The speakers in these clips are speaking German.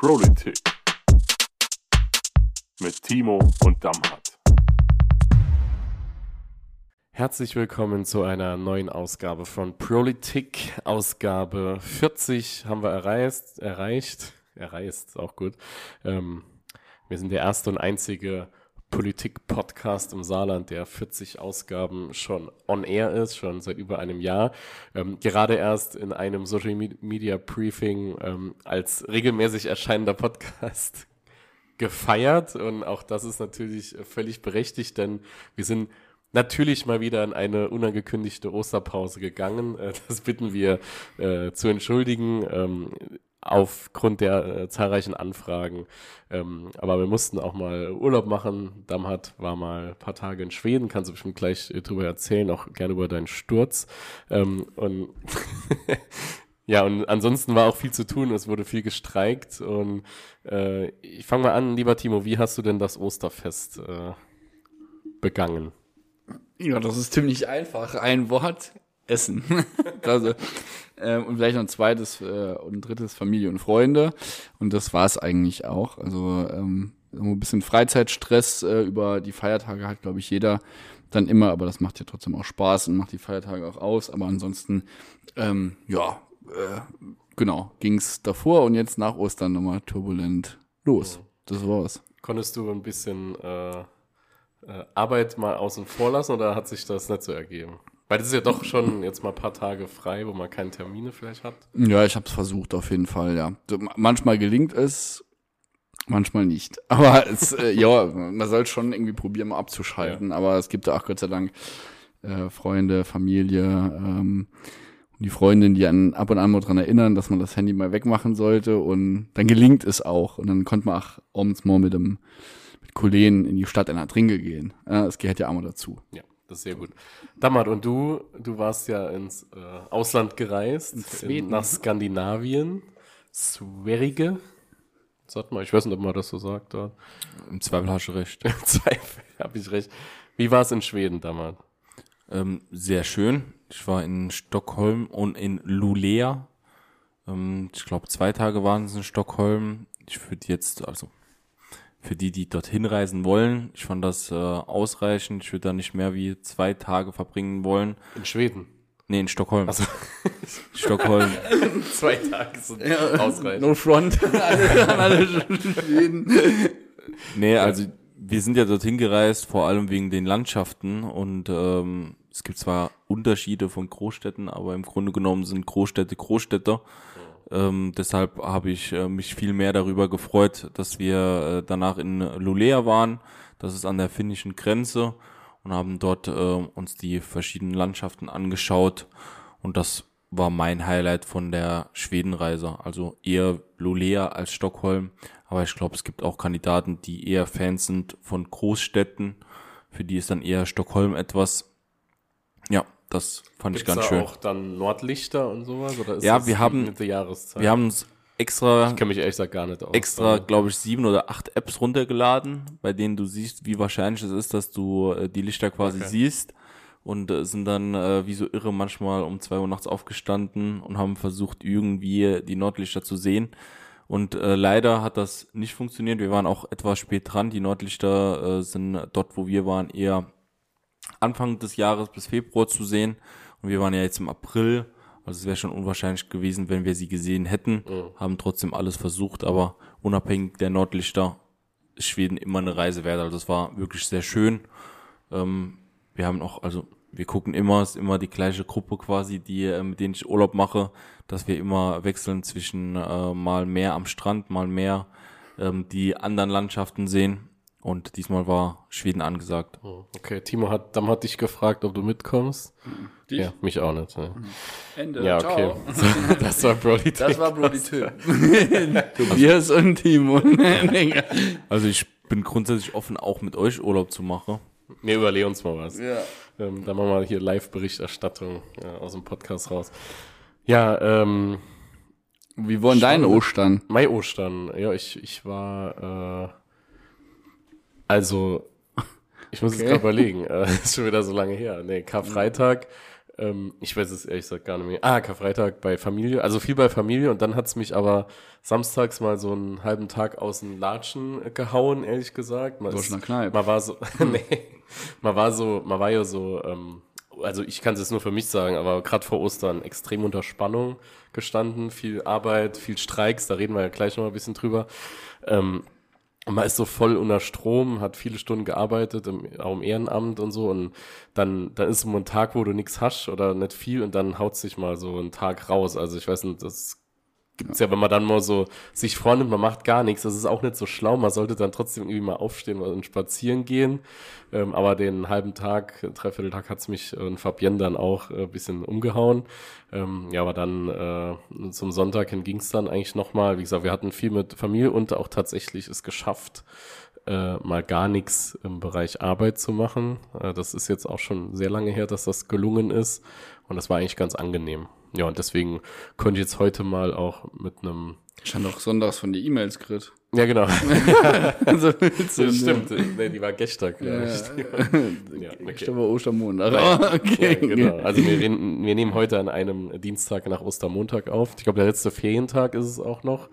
Politik mit Timo und Damhat. Herzlich willkommen zu einer neuen Ausgabe von Politik. Ausgabe 40 haben wir erreicht. Erreicht. Erreicht, ist auch gut. Ähm, wir sind der erste und einzige Politik-Podcast im Saarland, der 40 Ausgaben schon on air ist, schon seit über einem Jahr. Ähm, gerade erst in einem Social Media Briefing ähm, als regelmäßig erscheinender Podcast gefeiert. Und auch das ist natürlich völlig berechtigt, denn wir sind natürlich mal wieder in eine unangekündigte Osterpause gegangen. Äh, das bitten wir äh, zu entschuldigen. Ähm, aufgrund der äh, zahlreichen Anfragen. Ähm, aber wir mussten auch mal Urlaub machen. Damhat war mal ein paar Tage in Schweden, kannst du bestimmt gleich äh, drüber erzählen, auch gerne über deinen Sturz. Ähm, und ja, und ansonsten war auch viel zu tun, es wurde viel gestreikt. Und äh, ich fange mal an, lieber Timo, wie hast du denn das Osterfest äh, begangen? Ja, das ist ziemlich einfach. Ein Wort, Essen. also, ähm, und vielleicht noch ein zweites äh, und ein drittes Familie und Freunde. Und das war es eigentlich auch. Also ähm, ein bisschen Freizeitstress äh, über die Feiertage hat, glaube ich, jeder dann immer, aber das macht ja trotzdem auch Spaß und macht die Feiertage auch aus. Aber ansonsten, ähm, ja, äh, genau, ging's davor und jetzt nach Ostern nochmal turbulent los. Das war's. Konntest du ein bisschen äh, äh, Arbeit mal außen vor lassen oder hat sich das nicht so ergeben? Weil das ist ja doch schon jetzt mal ein paar Tage frei, wo man keine Termine vielleicht hat. Ja, ich habe es versucht auf jeden Fall, ja. Manchmal gelingt es, manchmal nicht. Aber es, äh, ja, man soll schon irgendwie probieren, mal abzuschalten. Ja. Aber es gibt auch Gott sei Dank äh, Freunde, Familie ähm, und die Freundin, die an ab und an mal dran erinnern, dass man das Handy mal wegmachen sollte. Und dann gelingt es auch. Und dann konnte man auch abends mal mit dem mit Kollegen in die Stadt in der Trinke gehen. Ja, es gehört ja auch mal dazu. Ja. Das ist sehr gut. Damart, und du, du warst ja ins äh, Ausland gereist, in, nach Skandinavien, Sverige. Sag mal, ich weiß nicht, ob man das so sagt dort. Im Zweifel hast du recht. Im Zweifel habe ich recht. Wie war es in Schweden damals? Ähm, sehr schön. Ich war in Stockholm und in Lulea. Ähm, ich glaube, zwei Tage waren es in Stockholm. Ich würde jetzt, also für die, die dorthin reisen wollen. Ich fand das äh, ausreichend. Ich würde da nicht mehr wie zwei Tage verbringen wollen. In Schweden? Nee, in Stockholm. Also Stockholm. zwei Tage sind ja, ausreichend. No front. alle, alle Schweden. Nee, also wir sind ja dorthin gereist, vor allem wegen den Landschaften und ähm, es gibt zwar Unterschiede von Großstädten, aber im Grunde genommen sind Großstädte Großstädter. Ähm, deshalb habe ich äh, mich viel mehr darüber gefreut, dass wir äh, danach in Lulea waren. Das ist an der finnischen Grenze und haben dort äh, uns die verschiedenen Landschaften angeschaut. Und das war mein Highlight von der Schwedenreise. Also eher Lulea als Stockholm. Aber ich glaube, es gibt auch Kandidaten, die eher Fans sind von Großstädten. Für die ist dann eher Stockholm etwas. Ja, das fand Gibt's ich ganz da schön. auch dann Nordlichter und sowas? Oder ist ja, wir haben, wir haben uns extra, ich kenne mich ehrlich gesagt gar nicht aus. Extra, glaube ich, sieben oder acht Apps runtergeladen, bei denen du siehst, wie wahrscheinlich es ist, dass du äh, die Lichter quasi okay. siehst. Und äh, sind dann äh, wie so irre manchmal um zwei Uhr nachts aufgestanden und haben versucht, irgendwie die Nordlichter zu sehen. Und äh, leider hat das nicht funktioniert. Wir waren auch etwas spät dran. Die Nordlichter äh, sind dort, wo wir waren, eher Anfang des Jahres bis Februar zu sehen. Und wir waren ja jetzt im April. Also es wäre schon unwahrscheinlich gewesen, wenn wir sie gesehen hätten. Mhm. Haben trotzdem alles versucht, aber unabhängig der Nordlichter ist Schweden immer eine Reise wert. Also es war wirklich sehr schön. Ähm, wir haben auch, also wir gucken immer, es ist immer die gleiche Gruppe quasi, die, äh, mit denen ich Urlaub mache, dass wir immer wechseln zwischen äh, mal mehr am Strand, mal mehr ähm, die anderen Landschaften sehen. Und diesmal war Schweden angesagt. Oh, okay, Timo hat, dann hat dich gefragt, ob du mitkommst. Dich? Ja, mich auch nicht. Ja. Mhm. Ende. Ja, okay. das war Brody Das war Brody Tobias und Timo. also ich bin grundsätzlich offen, auch mit euch Urlaub zu machen. Wir überlegen uns mal was. Ja. Ähm, dann machen wir hier Live-Berichterstattung ja, aus dem Podcast raus. Ja, ähm. Wie war dein Ostern? Mein Ostern. Ja, ich, ich war, äh, also, ich muss okay. jetzt gerade überlegen, äh, ist schon wieder so lange her. Nee, Karfreitag Ähm, ich weiß es ehrlich gesagt gar nicht mehr. Ah, Karfreitag bei Familie, also viel bei Familie und dann hat's mich aber samstags mal so einen halben Tag aus den Latschen gehauen, ehrlich gesagt. Man, ist, Kneipe. man war so, nee, man war so, man war ja so, ähm, also ich kann es jetzt nur für mich sagen, aber gerade vor Ostern extrem unter Spannung gestanden, viel Arbeit, viel Streiks, da reden wir ja gleich noch mal ein bisschen drüber. Ähm, man ist so voll unter Strom, hat viele Stunden gearbeitet, im, auch im Ehrenamt und so. Und dann, dann ist so ein Tag, wo du nichts hast oder nicht viel und dann haut sich mal so ein Tag raus. Also ich weiß nicht, das gibt's ja, wenn man dann mal so sich vornimmt, man macht gar nichts. Das ist auch nicht so schlau. Man sollte dann trotzdem irgendwie mal aufstehen und spazieren gehen. Ähm, aber den halben Tag, dreiviertel Tag hat's mich und Fabienne dann auch äh, bisschen umgehauen. Ähm, ja, aber dann äh, zum Sonntag hin ging's dann eigentlich nochmal. Wie gesagt, wir hatten viel mit Familie und auch tatsächlich es geschafft, äh, mal gar nichts im Bereich Arbeit zu machen. Äh, das ist jetzt auch schon sehr lange her, dass das gelungen ist. Und das war eigentlich ganz angenehm. Ja, und deswegen konnte ich jetzt heute mal auch mit einem. Ich habe doch sonntags von die E-Mails gekriegt. Ja, genau. also, Das stimmt. Nee, die war gestern, glaube ich. Ja, okay. Gestern war Ostermontag. Ja, Ah, okay. genau. Also wir, reden, wir nehmen heute an einem Dienstag nach Ostermontag auf. Ich glaube, der letzte Ferientag ist es auch noch,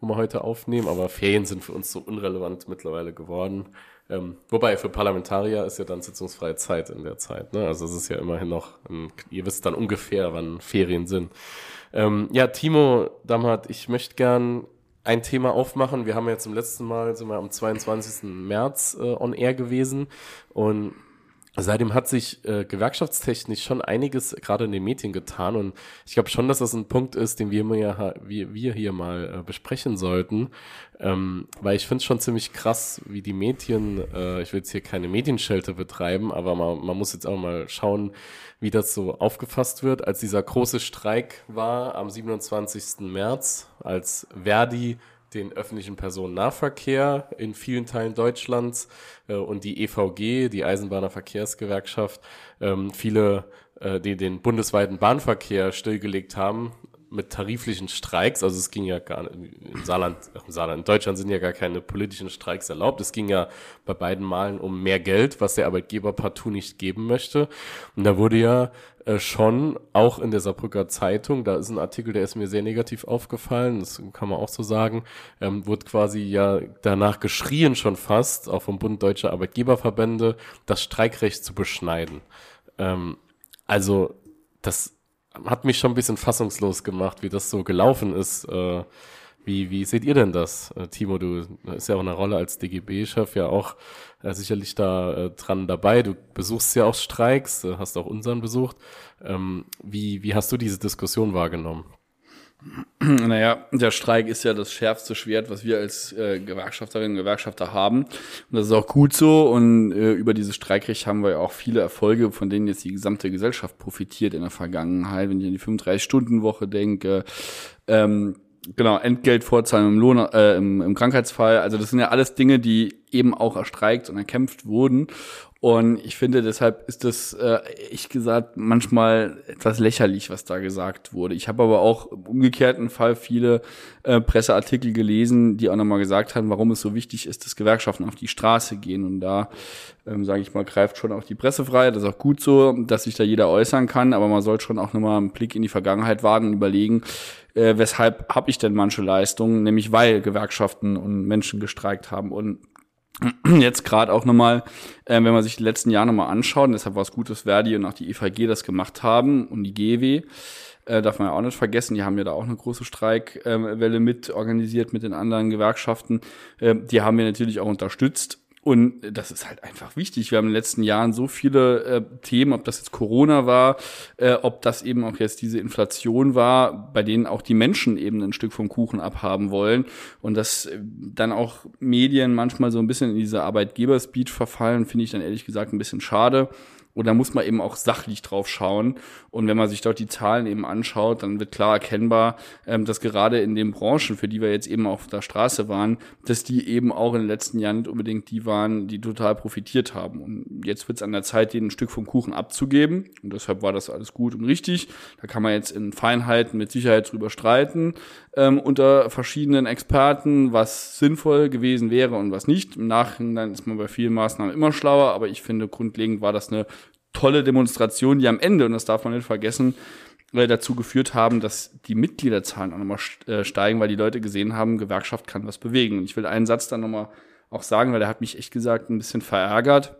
wo wir heute aufnehmen. Aber Ferien sind für uns so unrelevant mittlerweile geworden. Ähm, wobei für Parlamentarier ist ja dann sitzungsfreie Zeit in der Zeit. Ne? Also es ist ja immerhin noch, ein, ihr wisst dann ungefähr, wann Ferien sind. Ähm, ja, Timo Damhardt, ich möchte gern ein Thema aufmachen. Wir haben jetzt zum letzten Mal, sind wir am 22. März äh, on air gewesen und Seitdem hat sich äh, gewerkschaftstechnisch schon einiges gerade in den Medien getan und ich glaube schon, dass das ein Punkt ist, den wir, mal, wir, wir hier mal äh, besprechen sollten, ähm, weil ich finde es schon ziemlich krass, wie die Medien, äh, ich will jetzt hier keine Medienschelte betreiben, aber man, man muss jetzt auch mal schauen, wie das so aufgefasst wird, als dieser große Streik war am 27. März, als Verdi den öffentlichen Personennahverkehr in vielen Teilen Deutschlands äh, und die EVG, die Eisenbahner Verkehrsgewerkschaft, ähm, viele, äh, die den bundesweiten Bahnverkehr stillgelegt haben mit tariflichen Streiks. Also es ging ja gar nicht, im Saarland, im Saarland, in Deutschland sind ja gar keine politischen Streiks erlaubt. Es ging ja bei beiden Malen um mehr Geld, was der Arbeitgeber partout nicht geben möchte. Und da wurde ja äh, schon auch in der Saarbrücker Zeitung, da ist ein Artikel, der ist mir sehr negativ aufgefallen, das kann man auch so sagen, ähm, wurde quasi ja danach geschrien schon fast, auch vom Bund Deutscher Arbeitgeberverbände, das Streikrecht zu beschneiden. Ähm, also das hat mich schon ein bisschen fassungslos gemacht, wie das so gelaufen ist. Äh, wie, wie seht ihr denn das, äh, Timo? Du ist ja auch eine Rolle als DGB-Chef ja auch äh, sicherlich da äh, dran dabei. Du besuchst ja auch Streiks, äh, hast auch unseren besucht. Ähm, wie, wie hast du diese Diskussion wahrgenommen? Naja, der Streik ist ja das schärfste Schwert, was wir als äh, Gewerkschafterinnen und Gewerkschafter haben. Und das ist auch gut so. Und äh, über dieses Streikrecht haben wir ja auch viele Erfolge, von denen jetzt die gesamte Gesellschaft profitiert in der Vergangenheit. Wenn ich an die 35-Stunden-Woche denke, ähm, genau, Entgeltvorzahlung im Lohn, äh, im, im Krankheitsfall. Also das sind ja alles Dinge, die eben auch erstreikt und erkämpft wurden. Und ich finde, deshalb ist das, äh, ich gesagt, manchmal etwas lächerlich, was da gesagt wurde. Ich habe aber auch im umgekehrten Fall viele äh, Presseartikel gelesen, die auch nochmal gesagt haben, warum es so wichtig ist, dass Gewerkschaften auf die Straße gehen. Und da, ähm, sage ich mal, greift schon auch die Pressefreiheit. Das ist auch gut so, dass sich da jeder äußern kann. Aber man sollte schon auch nochmal einen Blick in die Vergangenheit wagen und überlegen, äh, weshalb habe ich denn manche Leistungen, nämlich weil Gewerkschaften und Menschen gestreikt haben. Und jetzt gerade auch nochmal, äh, wenn man sich die letzten Jahre nochmal anschaut, und deshalb war es gut, dass Verdi und auch die EVG das gemacht haben und die GW, äh, darf man ja auch nicht vergessen, die haben ja da auch eine große Streikwelle mit organisiert mit den anderen Gewerkschaften. Äh, die haben wir natürlich auch unterstützt. Und das ist halt einfach wichtig. Wir haben in den letzten Jahren so viele äh, Themen, ob das jetzt Corona war, äh, ob das eben auch jetzt diese Inflation war, bei denen auch die Menschen eben ein Stück vom Kuchen abhaben wollen. Und dass äh, dann auch Medien manchmal so ein bisschen in diese Arbeitgeberspeed verfallen, finde ich dann ehrlich gesagt ein bisschen schade. Und da muss man eben auch sachlich drauf schauen. Und wenn man sich dort die Zahlen eben anschaut, dann wird klar erkennbar, ähm, dass gerade in den Branchen, für die wir jetzt eben auf der Straße waren, dass die eben auch in den letzten Jahren nicht unbedingt die waren, die total profitiert haben. Und jetzt wird es an der Zeit, denen ein Stück vom Kuchen abzugeben. Und deshalb war das alles gut und richtig. Da kann man jetzt in Feinheiten mit Sicherheit drüber streiten, ähm, unter verschiedenen Experten, was sinnvoll gewesen wäre und was nicht. Im Nachhinein ist man bei vielen Maßnahmen immer schlauer, aber ich finde, grundlegend war das eine tolle Demonstrationen, die am Ende, und das darf man nicht vergessen, äh, dazu geführt haben, dass die Mitgliederzahlen auch nochmal äh, steigen, weil die Leute gesehen haben, Gewerkschaft kann was bewegen. Und ich will einen Satz dann nochmal auch sagen, weil der hat mich echt gesagt ein bisschen verärgert.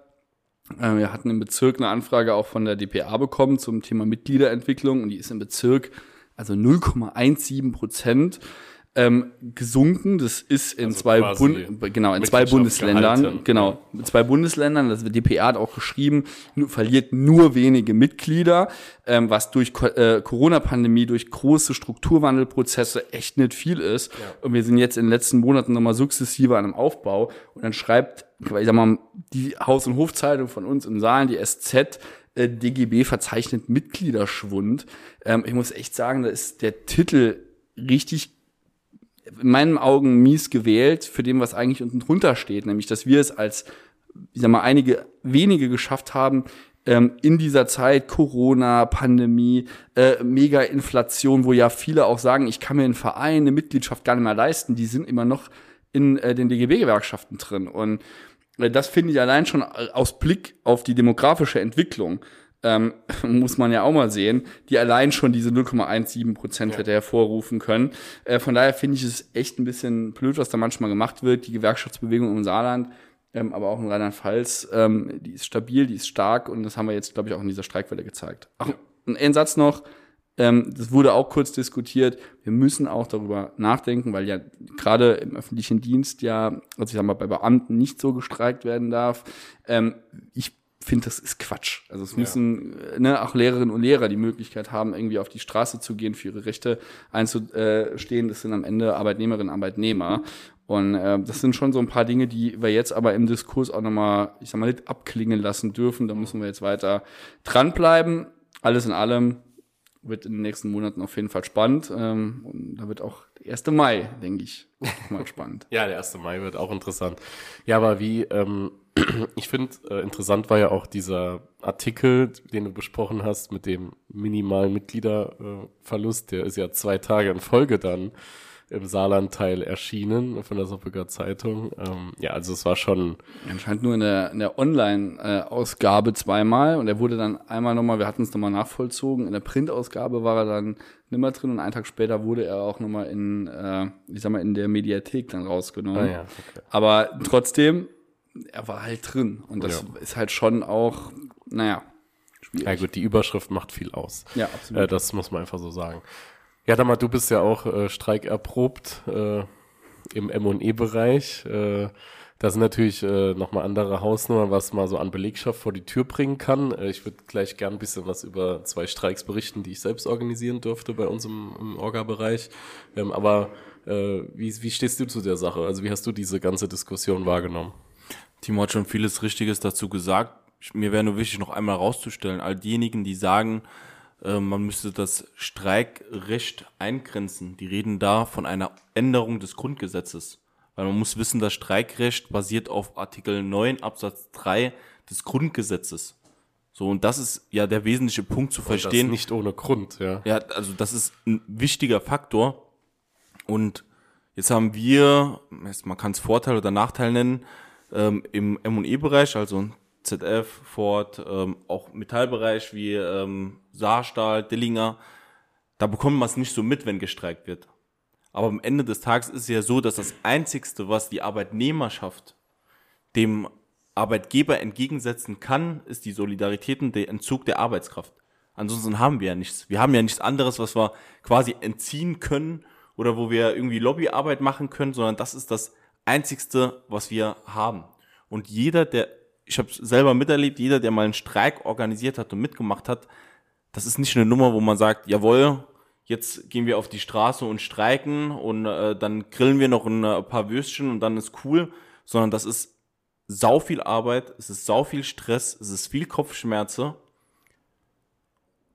Äh, wir hatten im Bezirk eine Anfrage auch von der DPA bekommen zum Thema Mitgliederentwicklung und die ist im Bezirk also 0,17 Prozent ähm, gesunken. Das ist in Also zwei Bund genau in zwei Bundesländern gehalten. genau in zwei Bundesländern. Das DPA hat auch geschrieben, nur, verliert nur wenige Mitglieder, ähm, was durch Co- äh, Corona-Pandemie durch große Strukturwandelprozesse echt nicht viel ist. Und wir sind jetzt in den letzten Monaten nochmal sukzessive an einem Aufbau. Und dann schreibt, ich sag mal, die Haus- und Hofzeitung von uns in Saalen, die SZ, äh, DGB verzeichnet Mitgliederschwund. Ähm, ich muss echt sagen, da ist der Titel richtig in meinen Augen mies gewählt für dem, was eigentlich unten drunter steht, nämlich, dass wir es als, ich sag mal, einige wenige geschafft haben, ähm, in dieser Zeit Corona, Pandemie, äh, Mega-Inflation, wo ja viele auch sagen, ich kann mir einen Verein, eine Mitgliedschaft gar nicht mehr leisten, die sind immer noch in äh, den DGB-Gewerkschaften drin. Und äh, das finde ich allein schon äh, aus Blick auf die demografische Entwicklung ähm, muss man ja auch mal sehen, die allein schon diese 0,17 Prozent hätte hervorrufen können. Äh, von daher finde ich es echt ein bisschen blöd, was da manchmal gemacht wird. Die Gewerkschaftsbewegung im Saarland, ähm, aber auch in Rheinland-Pfalz, ähm, die ist stabil, die ist stark und das haben wir jetzt, glaube ich, auch in dieser Streikwelle gezeigt. Ach, ein, ein Satz noch. Ähm, das wurde auch kurz diskutiert. Wir müssen auch darüber nachdenken, weil ja gerade im öffentlichen Dienst ja, also ich sag mal, bei Beamten nicht so gestreikt werden darf. Ähm, ich finde, das ist Quatsch. Also es müssen äh, ne, auch Lehrerinnen und Lehrer die Möglichkeit haben, irgendwie auf die Straße zu gehen, für ihre Rechte einzustehen. Das sind am Ende Arbeitnehmerinnen und Arbeitnehmer. Und äh, das sind schon so ein paar Dinge, die wir jetzt aber im Diskurs auch nochmal, ich sag mal, nicht abklingen lassen dürfen. Da müssen wir jetzt weiter dranbleiben. Alles in allem wird in den nächsten Monaten auf jeden Fall spannend. Ähm, und da wird auch der 1. Mai, denke ich, mal spannend. Ja, der 1. Mai wird auch interessant. Ja, aber wie, ähm, ich finde, äh, interessant war ja auch dieser Artikel, den du besprochen hast, mit dem minimalen Mitgliederverlust. Der ist ja zwei Tage in Folge dann im Saarlandteil erschienen von der Soppecker Zeitung. Ähm, ja, also es war schon, Anscheinend nur in der, in der Online-Ausgabe zweimal und er wurde dann einmal nochmal, wir hatten es nochmal nachvollzogen, in der Printausgabe war er dann nimmer drin und einen Tag später wurde er auch nochmal in, äh, ich sag mal, in der Mediathek dann rausgenommen. ah ja, okay. Aber trotzdem, er war halt drin und das Ja. ist halt schon auch, naja, schwierig. Ja gut, die Überschrift macht viel aus. Ja, absolut. Äh, das muss man einfach so sagen. Ja, Damar, du bist ja auch äh, streikerprobt äh, im M&E-Bereich. Äh, da sind natürlich äh, nochmal andere Hausnummern, was man so an Belegschaft vor die Tür bringen kann. Äh, ich würde gleich gern ein bisschen was über zwei Streiks berichten, die ich selbst organisieren durfte bei uns im, im Orga-Bereich. Ähm, aber äh, wie, wie stehst du zu der Sache? Also wie hast du diese ganze Diskussion wahrgenommen? Timo hat schon vieles Richtiges dazu gesagt. Mir wäre nur wichtig, noch einmal rauszustellen, all diejenigen, die sagen, äh, man müsste das Streikrecht eingrenzen, die reden da von einer Änderung des Grundgesetzes. Weil man muss wissen, das Streikrecht basiert auf Artikel 9 Absatz 3 des Grundgesetzes. So, und das ist ja der wesentliche Punkt zu Das verstehen. nicht ohne Grund, ja. Ja, also das ist ein wichtiger Faktor. Und jetzt haben wir, man kann es Vorteil oder Nachteil nennen, ähm, im M&E-Bereich, also ZF, Ford, ähm, auch Metallbereich wie ähm, Saarstahl, Dillinger, da bekommt man es nicht so mit, wenn gestreikt wird. Aber am Ende des Tages ist es ja so, dass das Einzigste, was die Arbeitnehmerschaft dem Arbeitgeber entgegensetzen kann, ist die Solidarität und der Entzug der Arbeitskraft. Ansonsten haben wir ja nichts. Wir haben ja nichts anderes, was wir quasi entziehen können oder wo wir irgendwie Lobbyarbeit machen können, sondern das ist das Einzigste, was wir haben. Und jeder, der, ich habe selber miterlebt, jeder, der mal einen Streik organisiert hat und mitgemacht hat, das ist nicht eine Nummer, wo man sagt, jawohl, jetzt gehen wir auf die Straße und streiken und äh, dann grillen wir noch ein äh, paar Würstchen und dann ist cool, sondern das ist sau viel Arbeit, es ist sau viel Stress, es ist viel Kopfschmerze.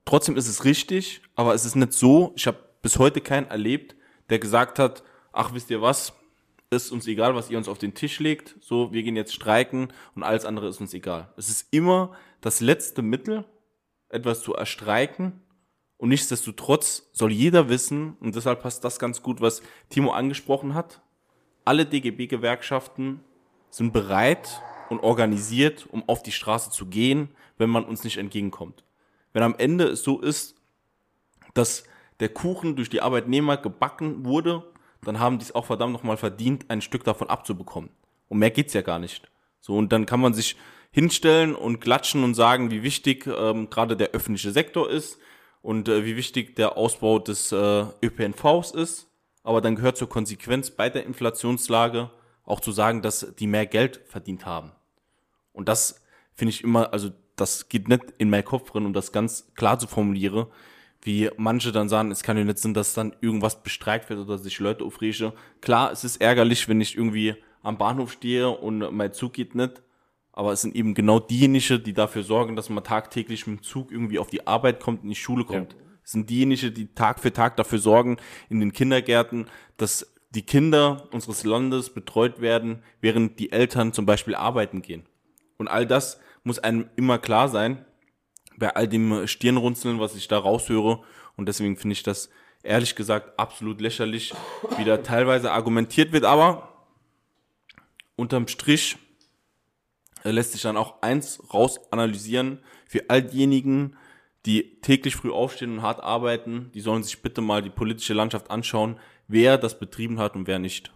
Trotzdem ist es richtig, aber es ist nicht so, ich habe bis heute keinen erlebt, der gesagt hat, ach wisst ihr was, ist uns egal, was ihr uns auf den Tisch legt, so wir gehen jetzt streiken und alles andere ist uns egal. Es ist immer das letzte Mittel, etwas zu erstreiken und nichtsdestotrotz soll jeder wissen, und deshalb passt das ganz gut, was Timo angesprochen hat, alle DGB-Gewerkschaften sind bereit, und organisiert, um auf die Straße zu gehen, wenn man uns nicht entgegenkommt. Wenn am Ende es so ist, dass der Kuchen durch die Arbeitnehmer gebacken wurde, dann haben die es auch verdammt nochmal verdient, ein Stück davon abzubekommen. Und mehr geht's ja gar nicht. So, und dann kann man sich hinstellen und klatschen und sagen, wie wichtig ähm, gerade der öffentliche Sektor ist und äh, wie wichtig der Ausbau des äh, ÖPNVs ist. Aber dann gehört zur Konsequenz bei der Inflationslage auch zu sagen, dass die mehr Geld verdient haben. Und das finde ich immer, also das geht nicht in meinen Kopf drin, um das ganz klar zu formulieren, wie manche dann sagen, es kann ja nicht sein, dass dann irgendwas bestreikt wird oder sich Leute aufregen. Klar, es ist ärgerlich, wenn ich irgendwie am Bahnhof stehe und mein Zug geht nicht, aber es sind eben genau diejenigen, die dafür sorgen, dass man tagtäglich mit dem Zug irgendwie auf die Arbeit kommt, in die Schule kommt. Ja. Es sind diejenigen, die Tag für Tag dafür sorgen, in den Kindergärten, dass die Kinder unseres Landes betreut werden, während die Eltern zum Beispiel arbeiten gehen. Und all das muss einem immer klar sein, bei all dem Stirnrunzeln, was ich da raushöre. Und deswegen finde ich das ehrlich gesagt absolut lächerlich, wie da teilweise argumentiert wird. Aber unterm Strich äh, lässt sich dann auch eins raus analysieren für all diejenigen, die täglich früh aufstehen und hart arbeiten, die sollen sich bitte mal die politische Landschaft anschauen, wer das betrieben hat und wer nicht.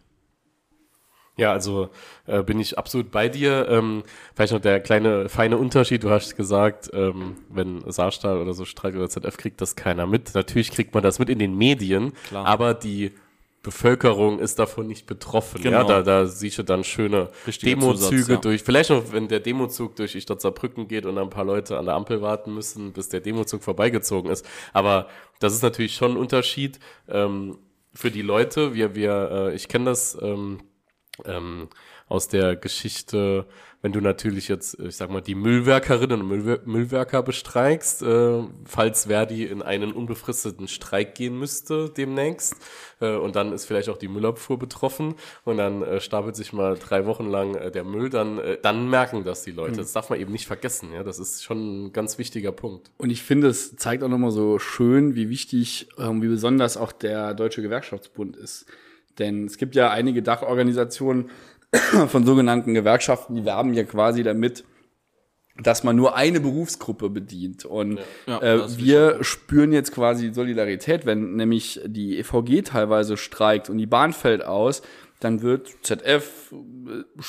Ja, also äh, bin ich absolut bei dir. Ähm, vielleicht noch der kleine feine Unterschied. Du hast gesagt, ähm, wenn Saarstahl oder so Streik oder ZF kriegt das keiner mit. Natürlich kriegt man das mit in den Medien, Klar. aber die Bevölkerung ist davon nicht betroffen. Genau. Ja, da, da siehst du dann schöne Richtiger Demozüge Zusatz, ja. durch. Vielleicht noch, wenn der Demozug durch die Stadt Saarbrücken geht und ein paar Leute an der Ampel warten müssen, bis der Demozug vorbeigezogen ist. Aber das ist natürlich schon ein Unterschied ähm, für die Leute. Wir, wir, äh, ich kenne das ähm, ähm, aus der Geschichte, wenn du natürlich jetzt, ich sag mal, die Müllwerkerinnen und Müllwer Müllwerker bestreikst, äh, falls Verdi in einen unbefristeten Streik gehen müsste demnächst, äh, und dann ist vielleicht auch die Müllabfuhr betroffen und dann äh, stapelt sich mal drei Wochen lang äh, der Müll, dann, äh, dann merken das die Leute. Mhm. Das darf man eben nicht vergessen, ja. Das ist schon ein ganz wichtiger Punkt. Und ich finde, es zeigt auch nochmal so schön, wie wichtig, ähm, wie besonders auch der Deutsche Gewerkschaftsbund ist. Denn es gibt ja einige Dachorganisationen von sogenannten Gewerkschaften, die werben ja quasi damit, dass man nur eine Berufsgruppe bedient. Und ja, ja, äh, wir spüren jetzt quasi Solidarität, wenn nämlich die EVG teilweise streikt und die Bahn fällt aus, dann wird ZF, äh,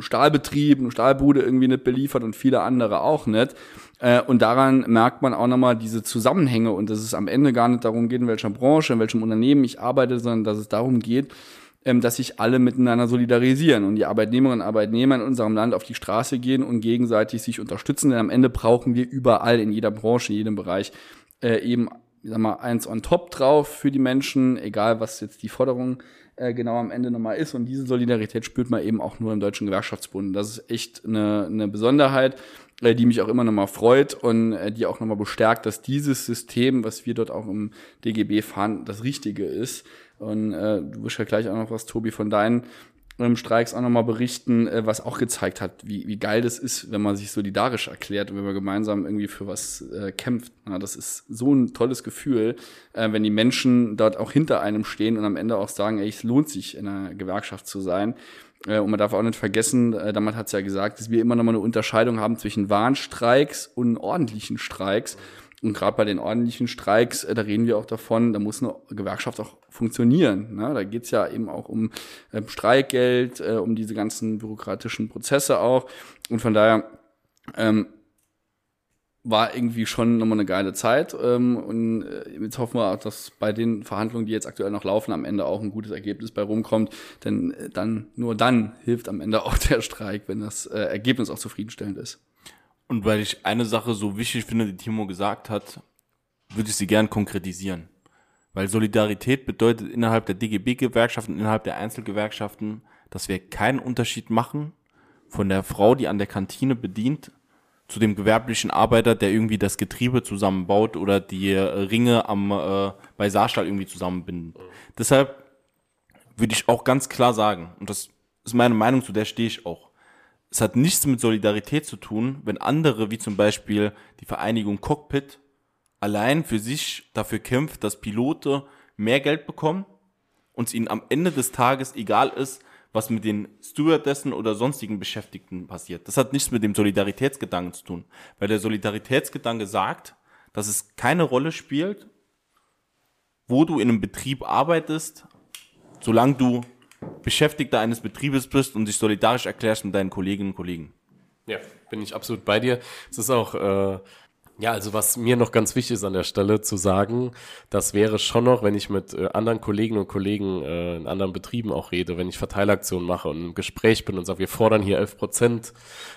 Stahlbetrieb, Stahlbude irgendwie nicht beliefert und viele andere auch nicht. Äh, und daran merkt man auch nochmal diese Zusammenhänge und dass es am Ende gar nicht darum geht, in welcher Branche, in welchem Unternehmen ich arbeite, sondern dass es darum geht, ähm, dass sich alle miteinander solidarisieren und die Arbeitnehmerinnen und Arbeitnehmer in unserem Land auf die Straße gehen und gegenseitig sich unterstützen. Denn am Ende brauchen wir überall in jeder Branche, in jedem Bereich äh, eben, sag mal, eins on top drauf für die Menschen, egal was jetzt die Forderung äh, genau am Ende nochmal ist. Und diese Solidarität spürt man eben auch nur im Deutschen Gewerkschaftsbund. Das ist echt eine, eine Besonderheit, die mich auch immer nochmal freut und äh, die auch nochmal bestärkt, dass dieses System, was wir dort auch im DGB fahren, das Richtige ist. Und äh, du wirst ja gleich auch noch was, Tobi, von deinen ähm, Streiks auch nochmal berichten, äh, was auch gezeigt hat, wie, wie geil das ist, wenn man sich solidarisch erklärt und wenn man gemeinsam irgendwie für was äh, kämpft. Ja, das ist so ein tolles Gefühl, äh, wenn die Menschen dort auch hinter einem stehen und am Ende auch sagen, ey, es lohnt sich, in einer Gewerkschaft zu sein. Äh, und man darf auch nicht vergessen, äh, damals hat es ja gesagt, dass wir immer noch mal eine Unterscheidung haben zwischen Warnstreiks und ordentlichen Streiks. Und gerade bei den ordentlichen Streiks, äh, da reden wir auch davon, da muss eine Gewerkschaft auch funktionieren. Ne? Da geht's ja eben auch um äh, Streikgeld, äh, um diese ganzen bürokratischen Prozesse auch. Und von daher ähm, war irgendwie schon nochmal eine geile Zeit. Ähm, und äh, jetzt hoffen wir auch, dass bei den Verhandlungen, die jetzt aktuell noch laufen, am Ende auch ein gutes Ergebnis bei rumkommt. Denn äh, dann, nur dann hilft am Ende auch der Streik, wenn das äh, Ergebnis auch zufriedenstellend ist. Und weil ich eine Sache so wichtig finde, die Timo gesagt hat, würde ich sie gern konkretisieren. Weil Solidarität bedeutet innerhalb der DGB-Gewerkschaften, innerhalb der Einzelgewerkschaften, dass wir keinen Unterschied machen von der Frau, die an der Kantine bedient, zu dem gewerblichen Arbeiter, der irgendwie das Getriebe zusammenbaut oder die äh, Ringe am äh, bei Saarstahl irgendwie zusammenbinden. Mhm. Deshalb würde ich auch ganz klar sagen, und das ist meine Meinung, zu der stehe ich auch es hat nichts mit Solidarität zu tun, wenn andere, wie zum Beispiel die Vereinigung Cockpit, allein für sich dafür kämpft, dass Pilote mehr Geld bekommen und es ihnen am Ende des Tages egal ist, was mit den Stewardessen oder sonstigen Beschäftigten passiert. Das hat nichts mit dem Solidaritätsgedanken zu tun, weil der Solidaritätsgedanke sagt, dass es keine Rolle spielt, wo du in einem Betrieb arbeitest, solange du Beschäftigter eines Betriebes bist und dich solidarisch erklärst mit deinen Kolleginnen und Kollegen. Ja, bin ich absolut bei dir. Es ist auch, äh, ja, also was mir noch ganz wichtig ist an der Stelle zu sagen, das wäre schon noch, wenn ich mit äh, anderen Kolleginnen und Kollegen äh, in anderen Betrieben auch rede, wenn ich Verteilaktionen mache und im Gespräch bin und sage, wir fordern hier 11 Prozent,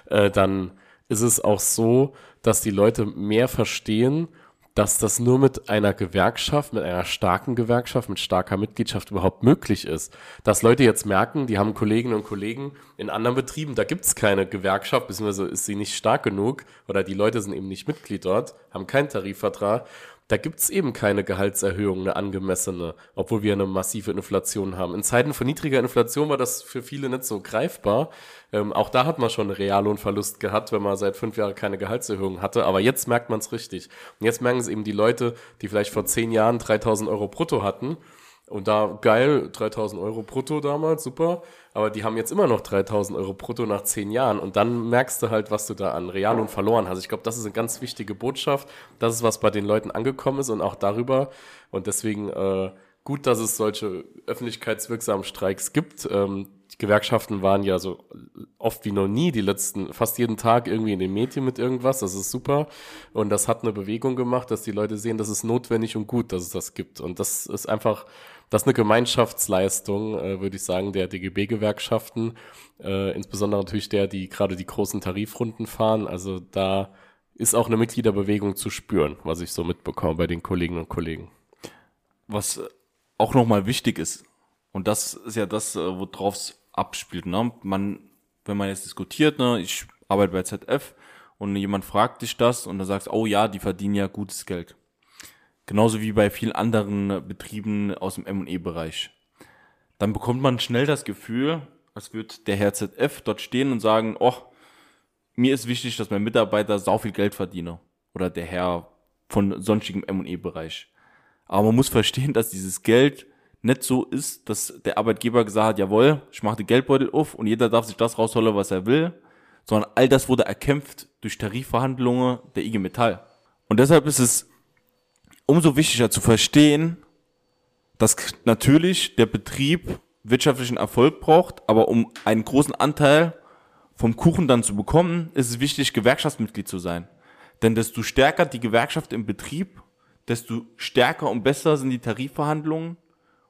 äh, dann ist es auch so, dass die Leute mehr verstehen, dass das nur mit einer Gewerkschaft, mit einer starken Gewerkschaft, mit starker Mitgliedschaft überhaupt möglich ist. Dass Leute jetzt merken, die haben Kolleginnen und Kollegen in anderen Betrieben, da gibt's keine Gewerkschaft, beziehungsweise ist sie nicht stark genug oder die Leute sind eben nicht Mitglied dort, haben keinen Tarifvertrag da gibt's eben keine Gehaltserhöhung, eine angemessene, obwohl wir eine massive Inflation haben. In Zeiten von niedriger Inflation war das für viele nicht so greifbar. Ähm, auch da hat man schon einen Reallohnverlust gehabt, wenn man seit fünf Jahren keine Gehaltserhöhung hatte. Aber jetzt merkt man es richtig. Und jetzt merken es eben die Leute, die vielleicht vor zehn Jahren 3000 Euro brutto hatten und da geil, 3000 Euro brutto damals, super. Aber die haben jetzt immer noch 3000 Euro brutto nach zehn Jahren. Und dann merkst du halt, was du da an Reallohn verloren hast. Ich glaube, das ist eine ganz wichtige Botschaft. Das ist, was bei den Leuten angekommen ist und auch darüber. Und deswegen äh, gut, dass es solche öffentlichkeitswirksamen Streiks gibt. Ähm, die Gewerkschaften waren ja so oft wie noch nie, die letzten, fast jeden Tag irgendwie in den Medien mit irgendwas. Das ist super. Und das hat eine Bewegung gemacht, dass die Leute sehen, das ist notwendig und gut, dass es das gibt. Und das ist einfach das ist eine Gemeinschaftsleistung, äh, würde ich sagen, der DGB-Gewerkschaften, äh, insbesondere natürlich der, die gerade die großen Tarifrunden fahren. Also da ist auch eine Mitgliederbewegung zu spüren, was ich so mitbekomme bei den Kolleginnen und Kollegen. Was auch nochmal wichtig ist, und das ist ja das, äh, worauf es abspielt. Ne? Man, wenn man jetzt diskutiert, ne, ich arbeite bei ZF und jemand fragt dich das und dann sagst, oh ja, die verdienen ja gutes Geld. Genauso wie bei vielen anderen Betrieben aus dem M&E-Bereich. Dann bekommt man schnell das Gefühl, als würde der Herr ZF dort stehen und sagen, oh, mir ist wichtig, dass mein Mitarbeiter sau viel Geld verdiene. Oder der Herr von sonstigem M&E-Bereich. Aber man muss verstehen, dass dieses Geld nicht so ist, dass der Arbeitgeber gesagt hat, jawohl, ich mache den Geldbeutel auf und jeder darf sich das rausholen, was er will, sondern all das wurde erkämpft durch Tarifverhandlungen der IG Metall. Und deshalb ist es umso wichtiger zu verstehen, dass natürlich der Betrieb wirtschaftlichen Erfolg braucht, aber um einen großen Anteil vom Kuchen dann zu bekommen, ist es wichtig, Gewerkschaftsmitglied zu sein. Denn desto stärker die Gewerkschaft im Betrieb, desto stärker und besser sind die Tarifverhandlungen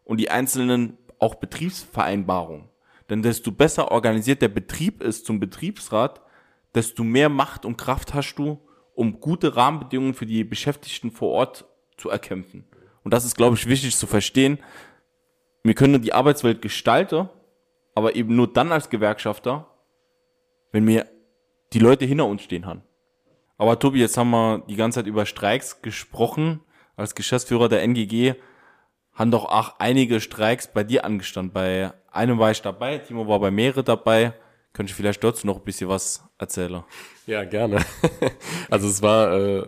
und die einzelnen auch Betriebsvereinbarungen. Denn desto besser organisiert der Betrieb ist zum Betriebsrat, desto mehr Macht und Kraft hast du, um gute Rahmenbedingungen für die Beschäftigten vor Ort zu erkämpfen. Und das ist, glaube ich, wichtig zu verstehen. Wir können die Arbeitswelt gestalten, aber eben nur dann als Gewerkschafter, wenn wir die Leute hinter uns stehen haben. Aber Tobi, jetzt haben wir die ganze Zeit über Streiks gesprochen. Als Geschäftsführer der NGG haben doch auch einige Streiks bei dir angestanden. Bei einem war ich dabei, Timo war bei mehrere dabei. Könnte ich vielleicht dazu noch ein bisschen was erzählen? Ja, gerne. Also es war äh,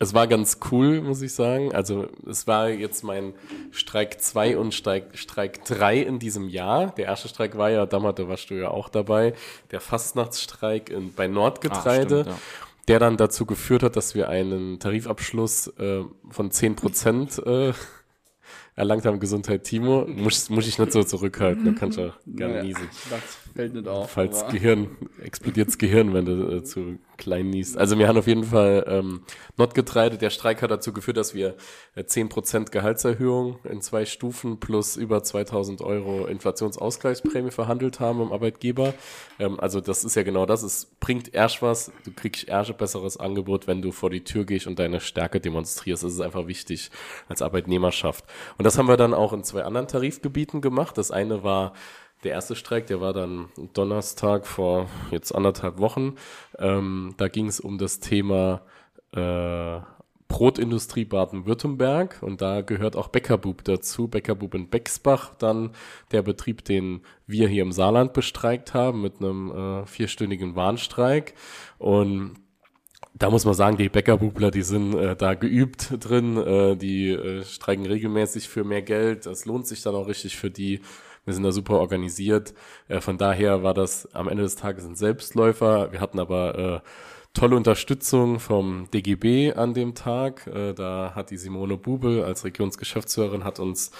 es war ganz cool, muss ich sagen. Also es war jetzt mein Streik 2 und Streik, Streik 3 in diesem Jahr. Der erste Streik war ja, damals da warst du ja auch dabei, der Fastnachtsstreik in, bei Nordgetreide. Ach, stimmt, ja. Der dann dazu geführt hat, dass wir einen Tarifabschluss äh, von 10 Prozent äh, erlangt haben. Gesundheit, Timo. Muss, muss ich nicht so zurückhalten, da kannst du gerne. Das fällt nicht auf. Falls Gehirn, explodiert's Gehirn, wenn du äh, zu klein niest. Also wir haben auf jeden Fall ähm, Notgetreide. Der Streik hat dazu geführt, dass wir äh, 10% Gehaltserhöhung in zwei Stufen plus über 2000 Euro Inflationsausgleichsprämie verhandelt haben im Arbeitgeber. Ähm, also das ist ja genau das. Es bringt erst was. Du kriegst erst ein besseres Angebot, wenn du vor die Tür gehst und deine Stärke demonstrierst. Das ist einfach wichtig als Arbeitnehmerschaft. Und das haben wir dann auch in zwei anderen Tarifgebieten gemacht. Das eine war der erste Streik, der war dann Donnerstag vor jetzt anderthalb Wochen. Ähm, da ging es um das Thema äh, Brotindustrie Baden-Württemberg und da gehört auch Bäckerbub dazu. Bäckerbub in Bexbach, dann der Betrieb, den wir hier im Saarland bestreikt haben mit einem äh, vierstündigen Warnstreik und da muss man sagen, die Bäckerbubler, die sind äh, da geübt drin, äh, die äh, streiken regelmäßig für mehr Geld. Das lohnt sich dann auch richtig für die Wir sind da super organisiert. Äh, von daher war das am Ende des Tages ein Selbstläufer. Wir hatten aber äh, tolle Unterstützung vom DGB an dem Tag. Äh, da hat die Simone Bubel als Regionsgeschäftsführerin hat uns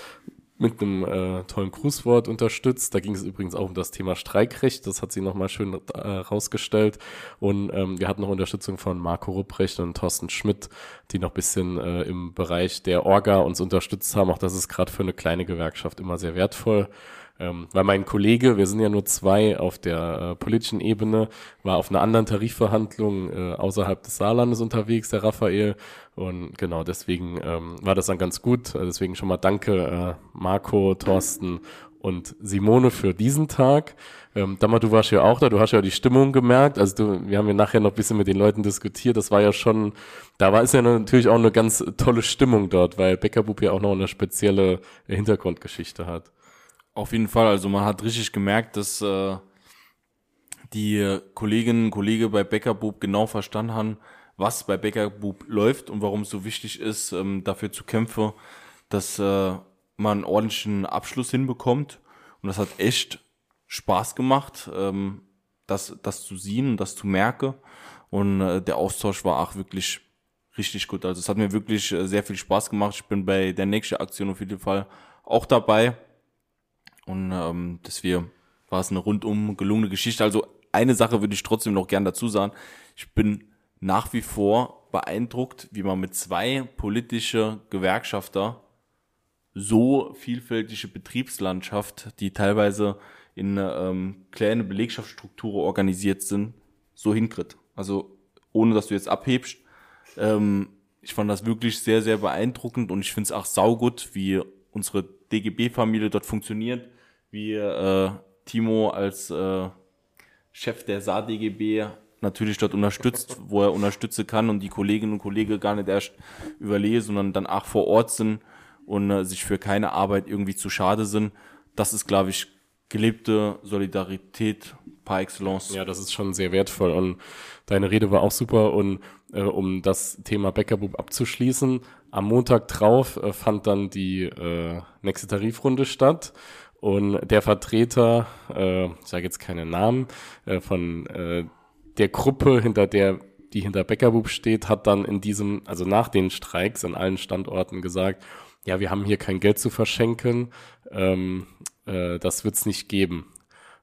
mit einem äh, tollen Grußwort unterstützt. Da ging es übrigens auch um das Thema Streikrecht. Das hat sie nochmal schön äh, rausgestellt. Und ähm, wir hatten noch Unterstützung von Marco Rupprecht und Thorsten Schmidt, die noch bisschen äh, im Bereich der Orga uns unterstützt haben. Auch das ist gerade für eine kleine Gewerkschaft immer sehr wertvoll. Ähm, weil mein Kollege, wir sind ja nur zwei auf der äh, politischen Ebene, war auf einer anderen Tarifverhandlung äh, außerhalb des Saarlandes unterwegs, der Raphael. Und genau, deswegen ähm, war das dann ganz gut. Also deswegen schon mal danke, äh, Marco, Thorsten und Simone für diesen Tag. Ähm, Dammer, du warst ja auch da, du hast ja die Stimmung gemerkt. Also du, wir haben ja nachher noch ein bisschen mit den Leuten diskutiert. Das war ja schon, da war es ja natürlich auch eine ganz tolle Stimmung dort, weil Beckerbub ja auch noch eine spezielle Hintergrundgeschichte hat. Auf jeden Fall, also man hat richtig gemerkt, dass äh, die Kolleginnen und Kollegen bei Beckerbub genau verstanden haben, was bei Beckerbub läuft und warum es so wichtig ist, ähm, dafür zu kämpfen, dass äh, man einen ordentlichen Abschluss hinbekommt. Und das hat echt Spaß gemacht, ähm, das, das zu sehen und das zu merken. Und äh, der Austausch war auch wirklich richtig gut. Also es hat mir wirklich äh, sehr viel Spaß gemacht. Ich bin bei der nächsten Aktion auf jeden Fall auch dabei. Und ähm, deswegen war es eine rundum gelungene Geschichte. Also eine Sache würde ich trotzdem noch gern dazu sagen. Ich bin nach wie vor beeindruckt, wie man mit zwei politische Gewerkschafter so vielfältige Betriebslandschaft, die teilweise in ähm, kleine Belegschaftsstrukturen organisiert sind, so hinkriegt. Also ohne dass du jetzt abhebst. Ähm, ich fand das wirklich sehr, sehr beeindruckend und ich finde es auch saugut, wie unsere DGB-Familie dort funktioniert wie äh, Timo als äh, Chef der SADGB natürlich dort unterstützt, wo er unterstützen kann und die Kolleginnen und Kollegen gar nicht erst überlegen, sondern dann auch vor Ort sind und äh, sich für keine Arbeit irgendwie zu schade sind. Das ist, glaube ich, gelebte Solidarität par excellence. Ja, das ist schon sehr wertvoll und deine Rede war auch super und äh, um das Thema Bäckerbub abzuschließen, am Montag drauf äh, fand dann die äh, nächste Tarifrunde statt und der Vertreter, äh, ich sage jetzt keinen Namen, äh, von äh, der Gruppe, hinter der die hinter Beckerbub steht, hat dann in diesem, also nach den Streiks an allen Standorten gesagt, ja, wir haben hier kein Geld zu verschenken, ähm, äh, das wird's nicht geben.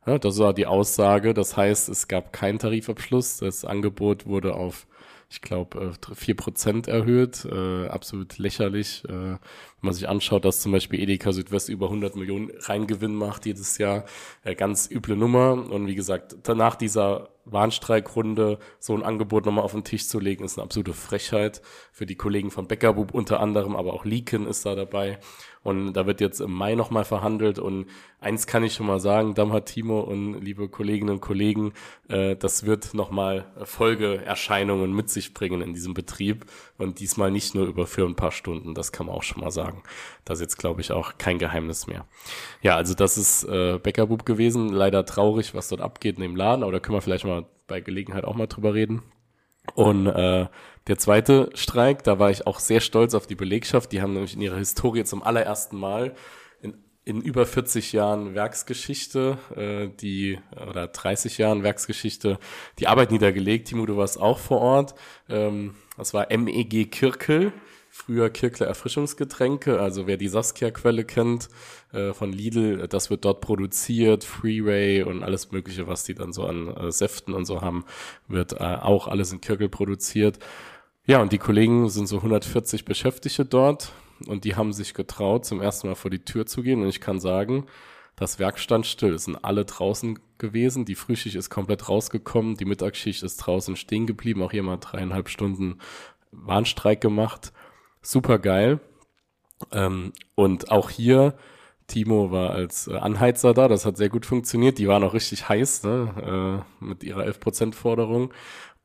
Ja, das war die Aussage. Das heißt, es gab keinen Tarifabschluss. Das Angebot wurde auf ich glaube, äh, vier Prozent erhöht. Äh, absolut lächerlich. Äh, wenn man sich anschaut, dass zum Beispiel Edeka Südwest über 100 Millionen Reingewinn macht jedes Jahr. Äh, ganz üble Nummer. Und wie gesagt, danach dieser Warnstreikrunde so ein Angebot nochmal auf den Tisch zu legen, ist eine absolute Frechheit für die Kollegen von Beckerbub unter anderem, aber auch Leaken ist da dabei. Und da wird jetzt im Mai nochmal verhandelt. Und eins kann ich schon mal sagen, Damhat Timo und liebe Kolleginnen und Kollegen, äh, das wird nochmal Folgeerscheinungen mit sich bringen in diesem Betrieb. Und diesmal nicht nur über für ein paar Stunden, das kann man auch schon mal sagen. Das ist jetzt, glaube ich, auch kein Geheimnis mehr. Ja, also das ist äh, Bäckerbub gewesen. Leider traurig, was dort abgeht in dem Laden, aber da können wir vielleicht mal bei Gelegenheit auch mal drüber reden. Und äh, der zweite Streik, da war ich auch sehr stolz auf die Belegschaft. Die haben nämlich in ihrer Historie zum allerersten Mal in, in über 40 Jahren Werksgeschichte, äh, die oder 30 Jahren Werksgeschichte, die Arbeit niedergelegt. Timo, du warst auch vor Ort. Ähm, das war MEG Kirkel früher Kirkler Erfrischungsgetränke. Also wer die Saskia-Quelle kennt äh, von Lidl, das wird dort produziert. Freeway und alles Mögliche, was die dann so an äh, Säften und so haben, wird äh, auch alles in Kirkel produziert. Ja, und die Kollegen sind so 140 Beschäftigte dort und die haben sich getraut, zum ersten Mal vor die Tür zu gehen. Und ich kann sagen, das Werk stand still. Es sind alle draußen gewesen. Die Frühschicht ist komplett rausgekommen. Die Mittagsschicht ist draußen stehen geblieben. Auch hier mal dreieinhalb Stunden Warnstreik gemacht super geil. Ähm, und auch hier, Timo war als äh, Anheizer da, das hat sehr gut funktioniert. Die waren auch richtig heiß ne? äh, mit ihrer 11%-Forderung.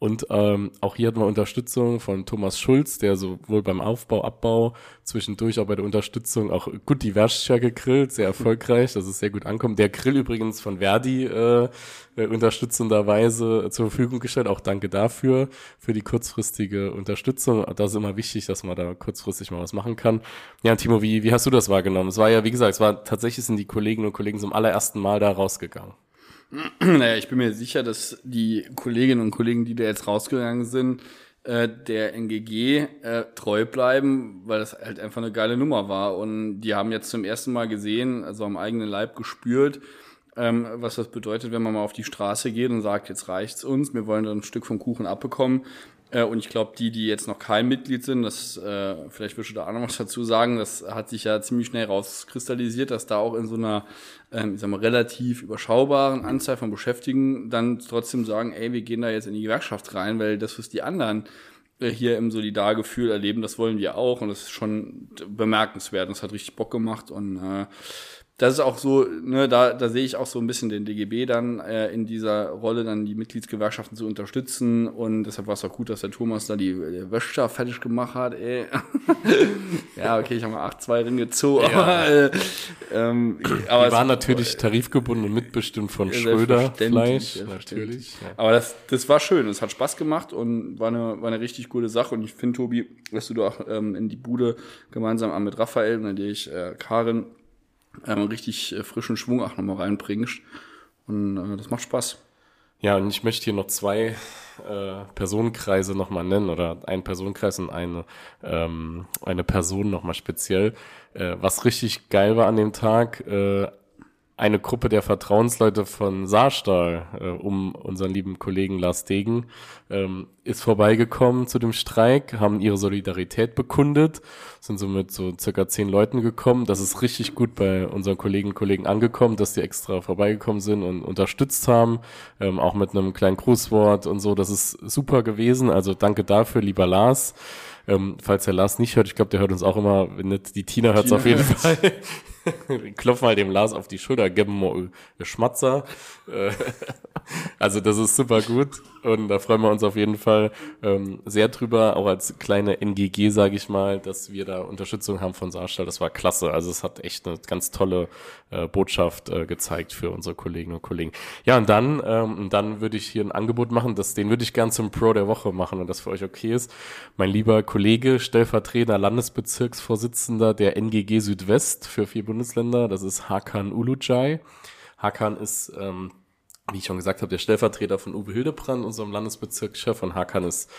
Und ähm, auch hier hatten wir Unterstützung von Thomas Schulz, der sowohl beim Aufbau, Abbau, zwischendurch auch bei der Unterstützung auch gut die Werkstatt gegrillt, sehr erfolgreich, dass es sehr gut ankommt. Der Grill übrigens von Verdi äh, äh, unterstützenderweise zur Verfügung gestellt. Auch danke dafür, für die kurzfristige Unterstützung. Das ist immer wichtig, dass man da kurzfristig mal was machen kann. Ja, Timo, wie, wie hast du das wahrgenommen? Es war ja, wie gesagt, es war tatsächlich sind die Kolleginnen und Kollegen zum allerersten Mal da rausgegangen. Naja, ich bin mir sicher, dass die Kolleginnen und Kollegen, die da jetzt rausgegangen sind, äh, der NGG äh, treu bleiben, weil das halt einfach eine geile Nummer war. Und die haben jetzt zum ersten Mal gesehen, also am eigenen Leib gespürt, ähm, was das bedeutet, wenn man mal auf die Straße geht und sagt, jetzt reicht's uns, wir wollen ein Stück vom Kuchen abbekommen. Äh, und ich glaube, die, die jetzt noch kein Mitglied sind, das äh, vielleicht wirst du da auch noch was dazu sagen, das hat sich ja ziemlich schnell rauskristallisiert, dass da auch in so einer, ähm, ich sag mal, relativ überschaubaren Anzahl von Beschäftigten dann trotzdem sagen, ey, wir gehen da jetzt in die Gewerkschaft rein, weil das, was die anderen äh, hier im Solidargefühl erleben, das wollen wir auch und das ist schon bemerkenswert und das hat richtig Bock gemacht und äh, das ist auch so, ne, da, da sehe ich auch so ein bisschen den DGB dann äh, in dieser Rolle, dann die Mitgliedsgewerkschaften zu unterstützen. Und deshalb war es auch gut, dass der Thomas da die, die Wäscher fertig gemacht hat. Ey. ja, okay, ich habe mal 8-2 Ringe zu, Ja. aber, äh, ähm, aber Die es- waren natürlich tarifgebunden und mitbestimmt von Schröder Fleisch. Natürlich. Ja. Aber das, das war schön, es hat Spaß gemacht und war eine, war eine richtig gute Sache. Und ich finde, Tobi, dass du da auch ähm, in die Bude gemeinsam mit Raphael und natürlich äh, Karin ähm, richtig äh, frischen Schwung auch nochmal reinbringst. Und äh, das macht Spaß. Ja, und ich möchte hier noch zwei äh, Personenkreise nochmal nennen oder einen Personenkreis und eine, ähm, eine Person nochmal speziell. Äh, was richtig geil war an dem Tag, äh, eine Gruppe der Vertrauensleute von Saarstahl äh, um unseren lieben Kollegen Lars Degen ähm, ist vorbeigekommen zu dem Streik, haben ihre Solidarität bekundet, sind so mit so circa zehn Leuten gekommen. Das ist richtig gut bei unseren Kolleginnen und Kollegen angekommen, dass die extra vorbeigekommen sind und unterstützt haben, ähm, auch mit einem kleinen Grußwort und so. Das ist super gewesen. Also danke dafür, lieber Lars. Ähm, falls der Lars nicht hört, ich glaube, der hört uns auch immer, wenn nicht, die Tina hört es auf jeden. Fall. Klopf mal dem Lars auf die Schulter, gib mal einen Schmatzer. Äh, Also das ist super gut und da freuen wir uns auf jeden Fall ähm, sehr drüber, auch als kleine NGG, sage ich mal, dass wir da Unterstützung haben von Saarstahl. Das war klasse. Also es hat echt eine ganz tolle äh, Botschaft äh, gezeigt für unsere Kolleginnen und Kollegen. Ja, und dann, ähm, und dann würde ich hier ein Angebot machen, das, den würde ich gern zum Pro der Woche machen, wenn das für euch okay ist. Mein lieber Kollege, Stellvertreter, Landesbezirksvorsitzender der NGG Südwest für vier Bundesländer, das ist Hakan Ulujai. Hakan ist ähm, wie ich schon gesagt habe, der Stellvertreter von Uwe Hildebrand, unserem Landesbezirkschef von Hakan ist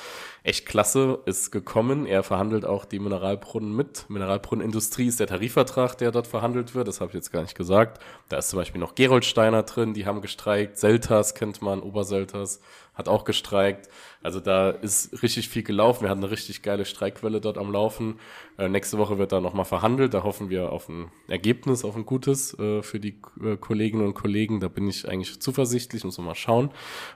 echt klasse, ist gekommen. Er verhandelt auch die Mineralbrunnen mit. Mineralbrunnenindustrie ist der Tarifvertrag, der dort verhandelt wird. Das habe ich jetzt gar nicht gesagt. Da ist zum Beispiel noch Geroldsteiner drin, die haben gestreikt. Selters kennt man, Oberselters hat auch gestreikt. Also da ist richtig viel gelaufen. Wir hatten eine richtig geile Streikwelle dort am Laufen. Äh, nächste Woche wird da nochmal verhandelt. Da hoffen wir auf ein Ergebnis, auf ein gutes äh, für die äh, Kolleginnen und Kollegen. Da bin ich eigentlich zuversichtlich, muss man mal schauen.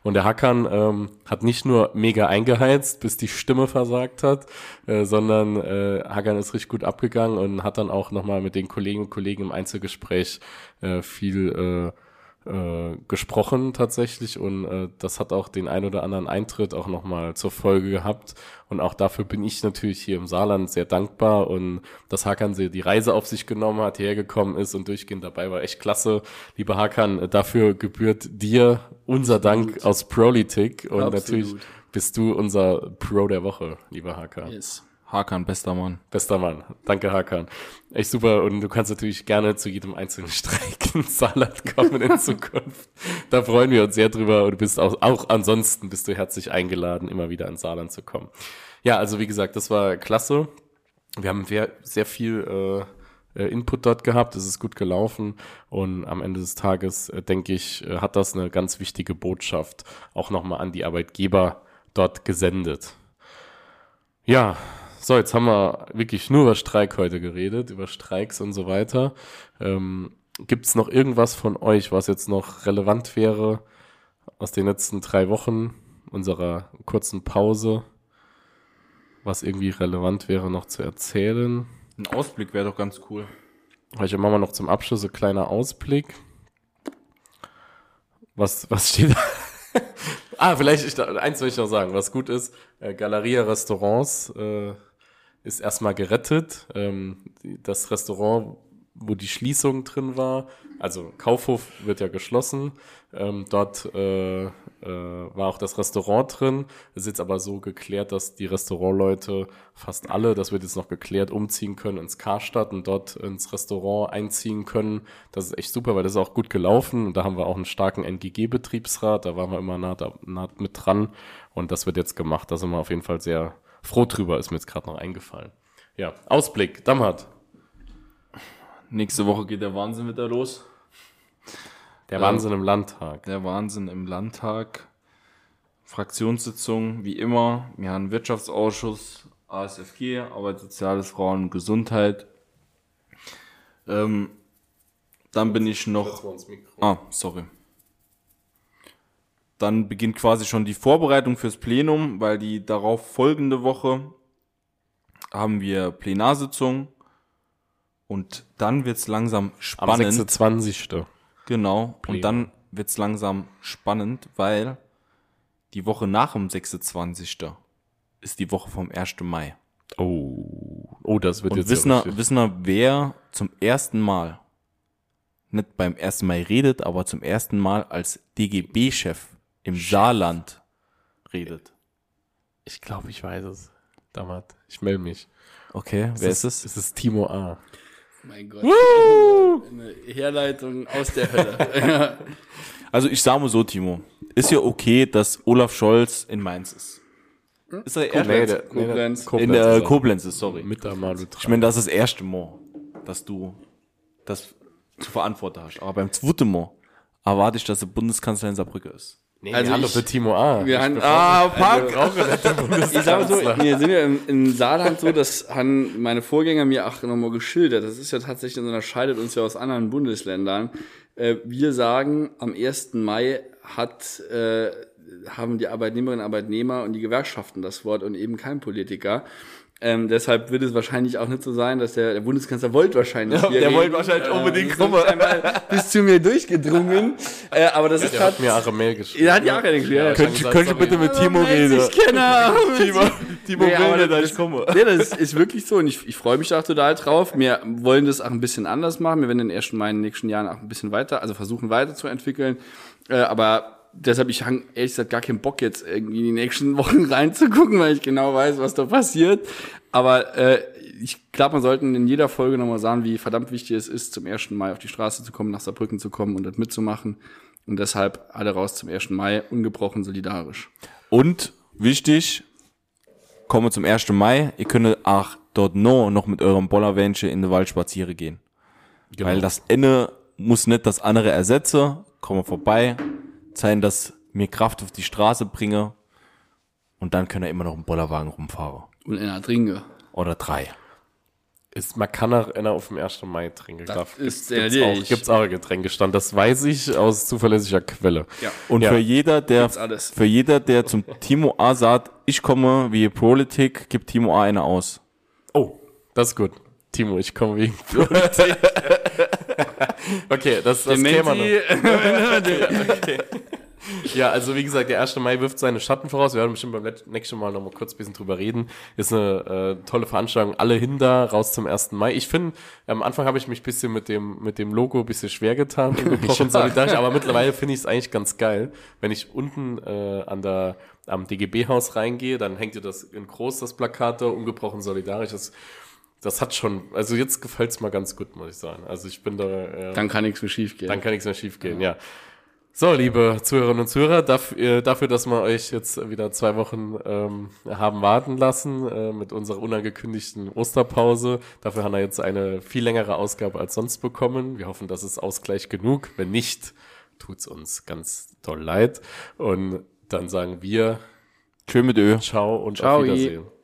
Und der Hackern ähm, hat nicht nur mega eingeheizt, bis die Stimme versagt hat, äh, sondern äh, Hackern ist richtig gut abgegangen und hat dann auch nochmal mit den Kolleginnen und Kollegen im Einzelgespräch äh, viel äh, äh, gesprochen tatsächlich und äh, das hat auch den ein oder anderen Eintritt auch nochmal zur Folge gehabt und auch dafür bin ich natürlich hier im Saarland sehr dankbar und dass Hakan sie die Reise auf sich genommen hat, hergekommen ist und durchgehend dabei war echt klasse. Lieber Hakan, äh, dafür gebührt dir unser Dank aus Prolitic und Absolut. natürlich bist du unser Pro der Woche, lieber Hakan. Yes. Hakan, bester Mann. Bester Mann. Danke, Hakan. Echt super. Und du kannst natürlich gerne zu jedem einzelnen Streik ins Saarland kommen in Zukunft. Da freuen wir uns sehr drüber. Und du bist auch, auch ansonsten bist du herzlich eingeladen, immer wieder ins Saarland zu kommen. Ja, also wie gesagt, das war klasse. Wir haben sehr, sehr viel äh, äh, Input dort gehabt. Es ist gut gelaufen. Und am Ende des Tages, äh, denke ich, äh, hat das eine ganz wichtige Botschaft auch nochmal an die Arbeitgeber dort gesendet. Ja, so, jetzt haben wir wirklich nur über Streik heute geredet, über Streiks und so weiter. Ähm, Gibt es noch irgendwas von euch, was jetzt noch relevant wäre aus den letzten drei Wochen unserer kurzen Pause, was irgendwie relevant wäre noch zu erzählen? Ein Ausblick wäre doch ganz cool. Ich machen wir noch zum Abschluss ein kleiner Ausblick. Was, was steht da? ah, vielleicht, ich, eins will ich noch sagen, was gut ist, äh, Galeria Restaurants äh, ist erstmal gerettet. Ähm, das Restaurant, wo die Schließung drin war, also Kaufhof wird ja geschlossen, ähm, dort äh, äh, war auch das Restaurant drin. Es ist jetzt aber so geklärt, dass die Restaurantleute fast alle, das wird jetzt noch geklärt, umziehen können ins Karstadt und dort ins Restaurant einziehen können. Das ist echt super, weil das ist auch gut gelaufen und da haben wir auch einen starken NGG-Betriebsrat, da waren wir immer nah, da, nah mit dran und das wird jetzt gemacht. Da sind wir auf jeden Fall sehr froh drüber, ist mir jetzt gerade noch eingefallen. Ja, Ausblick, Damhat. Nächste Woche geht der Wahnsinn wieder los. Der Wahnsinn im Landtag. Der Wahnsinn im Landtag. Fraktionssitzung, wie immer. Wir haben Wirtschaftsausschuss, ASFG, Arbeit, Soziales, Frauen und Gesundheit. Ähm, dann bin ich noch. Ah, sorry. Dann beginnt quasi schon die Vorbereitung fürs Plenum, weil die darauf folgende Woche haben wir Plenarsitzung und dann wird's langsam Am spannend. 26. Genau. Plenum. Und dann wird's langsam spannend, weil die Woche nach dem 26. ist die Woche vom 1. Mai. Oh, oh, das wird Und jetzt wissen ja wissen wir, wer zum ersten Mal, nicht beim ersten Mal redet, aber zum ersten Mal als DGB-Chef im Saarland redet? Ich glaube, ich weiß es. Damals. Ich melde mich. Okay, wer ist es? Es ist Timo A. Mein Gott. Eine Herleitung aus der Hölle. Also ich sage mal so, Timo. Ist ja okay, dass Olaf Scholz in Mainz ist. Ist er erst Nee, der, Koblenz. Der, in der ist er. Koblenz ist, sorry. Mit der Malu Ich meine, das ist das erste Mal, dass du das zu verantworten hast. Aber beim zweiten Mal erwarte ich, dass der Bundeskanzler in Saarbrücke ist. Nee, Also also hallo ich- für Timo A. Wir haben, ah, Park. der Ich sage so, Bundeskanzler. wir sind ja im, im Saarland so, das haben meine Vorgänger mir auch nochmal geschildert. Das ist ja tatsächlich, das unterscheidet uns ja aus anderen Bundesländern. Äh, wir sagen, am 1. Mai hat, äh, haben die Arbeitnehmerinnen und Arbeitnehmer und die Gewerkschaften das Wort und eben kein Politiker. Ähm, deshalb wird es wahrscheinlich auch nicht so sein, dass der, der Bundeskanzler wollte wahrscheinlich hier der wollte wahrscheinlich unbedingt ist kommen. bis zu mir durchgedrungen. Äh, aber das ist Der hat mir auch eine Mail geschrieben. er hat ja auch eine geschrieben. Könnt, könnt ihr bitte mit Timo reden? Ich kenne. Timo, Timo Nee, will nicht, dass das- ich komme. Nee, das ist, ist wirklich so und ich, ich freue mich auch total drauf. Wir wollen das auch ein bisschen anders machen. Wir werden den ersten Mal in den nächsten Jahren auch ein bisschen weiter, also versuchen weiterzuentwickeln. Äh, aber deshalb, ich habe ehrlich gesagt gar keinen Bock jetzt irgendwie in die nächsten Wochen reinzugucken, weil ich genau weiß, was da passiert. Aber äh, ich glaube, man sollte in jeder Folge nochmal sagen, wie verdammt wichtig es ist, zum 1. Mai auf die Straße zu kommen, nach Saarbrücken zu kommen und das mitzumachen. Und deshalb alle raus zum 1. Mai, ungebrochen solidarisch. Und wichtig, kommen wir zum 1. Mai. Ihr könnt auch dort noch, noch mit eurem Bollerwänsche in den Wald spazieren gehen. Genau. Weil das eine muss nicht das andere ersetzen. Kommen wir vorbei, zeigen, dass mir Kraft auf die Straße bringe. Und dann können wir immer noch im Bollerwagen rumfahren. Und in der Trinke. Oder drei. Ist, man kann auch einer auf dem 1. Mai trinken. Das Darf- ist gibt's, auch, gibt's auch ein Getränkestand. Das weiß ich aus zuverlässiger Quelle. Ja. Und Ja. für jeder, der, alles. für jeder, der zum Timo A sagt, ich komme wie Politik, gibt Timo A eine aus. Oh, das ist gut. Timo, ich komme wegen Politik. okay, das, das käme noch. Ja, also wie gesagt, der 1. Mai wirft seine Schatten voraus. Wir werden bestimmt beim nächsten Mal noch mal kurz ein bisschen drüber reden. Ist eine äh, tolle Veranstaltung. Alle hin da, raus zum 1. Mai. Ich finde, am Anfang habe ich mich ein bisschen mit dem, mit dem Logo ein bisschen schwer getan, ungebrochen solidarisch, aber mittlerweile finde ich es eigentlich ganz geil. Wenn ich unten äh, an der, am DGB-Haus reingehe, dann hängt ihr das in groß, das Plakat da, ungebrochen solidarisch. Das, das hat schon, also jetzt gefällt es mal ganz gut, muss ich sagen. Also ich bin da, äh, Dann kann nichts mehr schief gehen. dann kann nichts mehr schief gehen, ja. So, liebe Zuhörerinnen und Zuhörer, dafür, dafür dass wir euch jetzt wieder zwei Wochen ähm, haben warten lassen äh, mit unserer unangekündigten Osterpause. Dafür haben wir jetzt eine viel längere Ausgabe als sonst bekommen. Wir hoffen, das ist Ausgleich genug. Wenn nicht, tut's uns ganz doll leid. Und dann sagen wir Schön mit Ö. Ciao und Ciao. auf Wiedersehen.